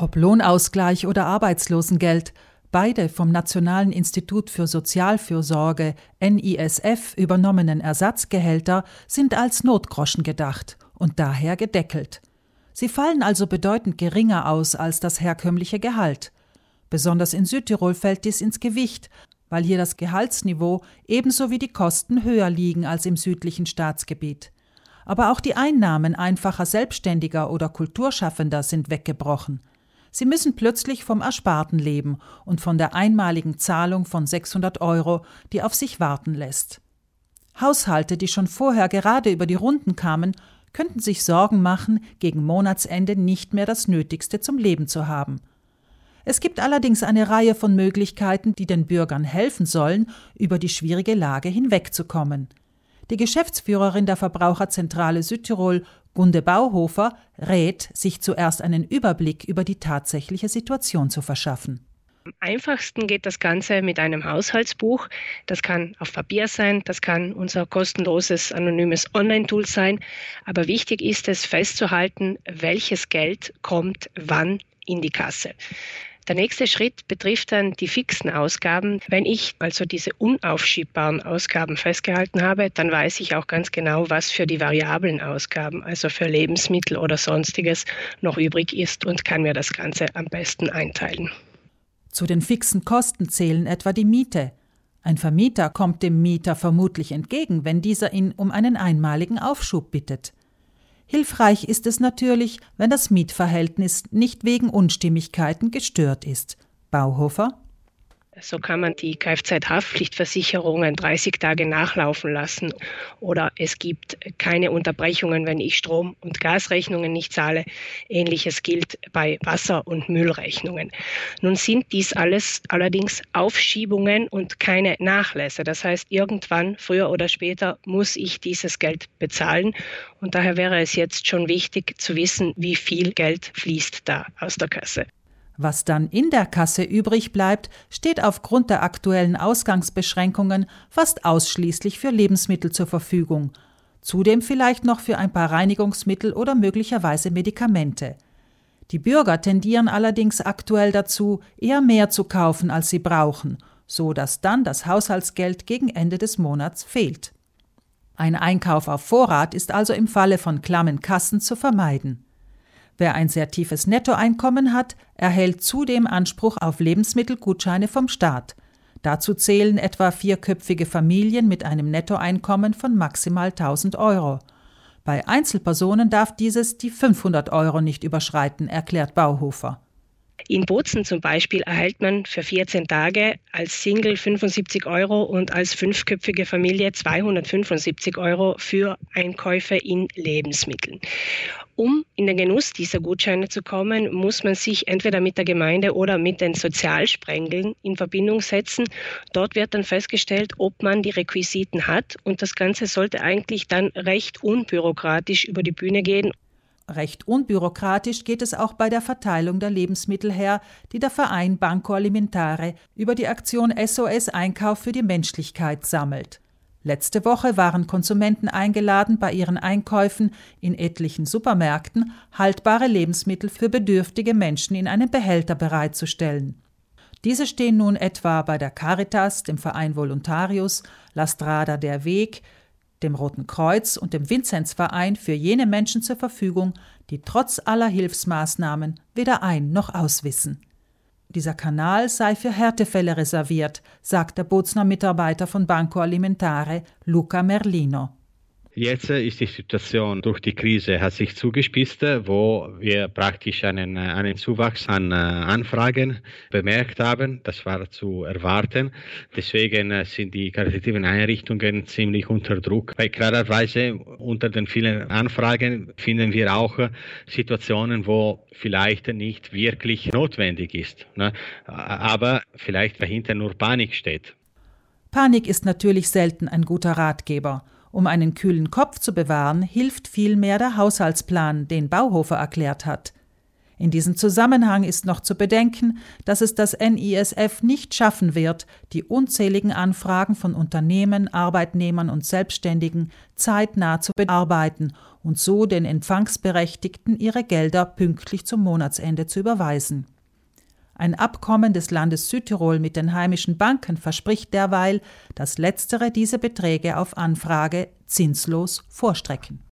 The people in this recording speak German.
Ob Lohnausgleich oder Arbeitslosengeld, beide vom Nationalen Institut für Sozialfürsorge NISF übernommenen Ersatzgehälter sind als Notgroschen gedacht und daher gedeckelt. Sie fallen also bedeutend geringer aus als das herkömmliche Gehalt. Besonders in Südtirol fällt dies ins Gewicht, weil hier das Gehaltsniveau ebenso wie die Kosten höher liegen als im südlichen Staatsgebiet. Aber auch die Einnahmen einfacher Selbstständiger oder Kulturschaffender sind weggebrochen. Sie müssen plötzlich vom Ersparten leben und von der einmaligen Zahlung von 600 Euro, die auf sich warten lässt. Haushalte, die schon vorher gerade über die Runden kamen, könnten sich Sorgen machen, gegen Monatsende nicht mehr das Nötigste zum Leben zu haben. Es gibt allerdings eine Reihe von Möglichkeiten, die den Bürgern helfen sollen, über die schwierige Lage hinwegzukommen. Die Geschäftsführerin der Verbraucherzentrale Südtirol, Gunde Bauhofer, rät, sich zuerst einen Überblick über die tatsächliche Situation zu verschaffen. Am einfachsten geht das Ganze mit einem Haushaltsbuch. Das kann auf Papier sein, das kann unser kostenloses anonymes Online-Tool sein. Aber wichtig ist es festzuhalten, welches Geld kommt wann in die Kasse. Der nächste Schritt betrifft dann die fixen Ausgaben. Wenn ich also diese unaufschiebbaren Ausgaben festgehalten habe, dann weiß ich auch ganz genau, was für die variablen Ausgaben, also für Lebensmittel oder sonstiges, noch übrig ist und kann mir das Ganze am besten einteilen. Zu den fixen Kosten zählen etwa die Miete. Ein Vermieter kommt dem Mieter vermutlich entgegen, wenn dieser ihn um einen einmaligen Aufschub bittet. Hilfreich ist es natürlich, wenn das Mietverhältnis nicht wegen Unstimmigkeiten gestört ist. Bauhofer so kann man die Kfz-Haftpflichtversicherungen 30 Tage nachlaufen lassen oder es gibt keine Unterbrechungen, wenn ich Strom- und Gasrechnungen nicht zahle. Ähnliches gilt bei Wasser- und Müllrechnungen. Nun sind dies alles allerdings Aufschiebungen und keine Nachlässe. Das heißt, irgendwann, früher oder später, muss ich dieses Geld bezahlen und daher wäre es jetzt schon wichtig zu wissen, wie viel Geld fließt da aus der Kasse. Was dann in der Kasse übrig bleibt, steht aufgrund der aktuellen Ausgangsbeschränkungen fast ausschließlich für Lebensmittel zur Verfügung. Zudem vielleicht noch für ein paar Reinigungsmittel oder möglicherweise Medikamente. Die Bürger tendieren allerdings aktuell dazu, eher mehr zu kaufen, als sie brauchen, so dass dann das Haushaltsgeld gegen Ende des Monats fehlt. Ein Einkauf auf Vorrat ist also im Falle von klammen Kassen zu vermeiden. Wer ein sehr tiefes Nettoeinkommen hat, erhält zudem Anspruch auf Lebensmittelgutscheine vom Staat. Dazu zählen etwa vierköpfige Familien mit einem Nettoeinkommen von maximal 1000 Euro. Bei Einzelpersonen darf dieses die 500 Euro nicht überschreiten, erklärt Bauhofer. In Bozen zum Beispiel erhält man für 14 Tage als Single 75 Euro und als fünfköpfige Familie 275 Euro für Einkäufe in Lebensmitteln. Um in den Genuss dieser Gutscheine zu kommen, muss man sich entweder mit der Gemeinde oder mit den Sozialsprengeln in Verbindung setzen. Dort wird dann festgestellt, ob man die Requisiten hat und das Ganze sollte eigentlich dann recht unbürokratisch über die Bühne gehen. Recht unbürokratisch geht es auch bei der Verteilung der Lebensmittel her, die der Verein Banco Alimentare über die Aktion SOS Einkauf für die Menschlichkeit sammelt. Letzte Woche waren Konsumenten eingeladen, bei ihren Einkäufen in etlichen Supermärkten haltbare Lebensmittel für bedürftige Menschen in einem Behälter bereitzustellen. Diese stehen nun etwa bei der Caritas, dem Verein Voluntarius, La Strada der Weg, dem Roten Kreuz und dem Vinzenzverein für jene Menschen zur Verfügung, die trotz aller Hilfsmaßnahmen weder ein noch auswissen. Dieser Kanal sei für Härtefälle reserviert, sagt der Bozner Mitarbeiter von Banco Alimentare, Luca Merlino. Jetzt ist die Situation durch die Krise hat sich zugespitzt, wo wir praktisch einen, einen Zuwachs an äh, Anfragen bemerkt haben. Das war zu erwarten. Deswegen äh, sind die karitativen Einrichtungen ziemlich unter Druck. Weil klarerweise unter den vielen Anfragen finden wir auch äh, Situationen, wo vielleicht nicht wirklich notwendig ist, ne? aber vielleicht dahinter nur Panik steht. Panik ist natürlich selten ein guter Ratgeber. Um einen kühlen Kopf zu bewahren, hilft vielmehr der Haushaltsplan, den Bauhofer erklärt hat. In diesem Zusammenhang ist noch zu bedenken, dass es das NISF nicht schaffen wird, die unzähligen Anfragen von Unternehmen, Arbeitnehmern und Selbstständigen zeitnah zu bearbeiten und so den Empfangsberechtigten ihre Gelder pünktlich zum Monatsende zu überweisen. Ein Abkommen des Landes Südtirol mit den heimischen Banken verspricht derweil, dass letztere diese Beträge auf Anfrage zinslos vorstrecken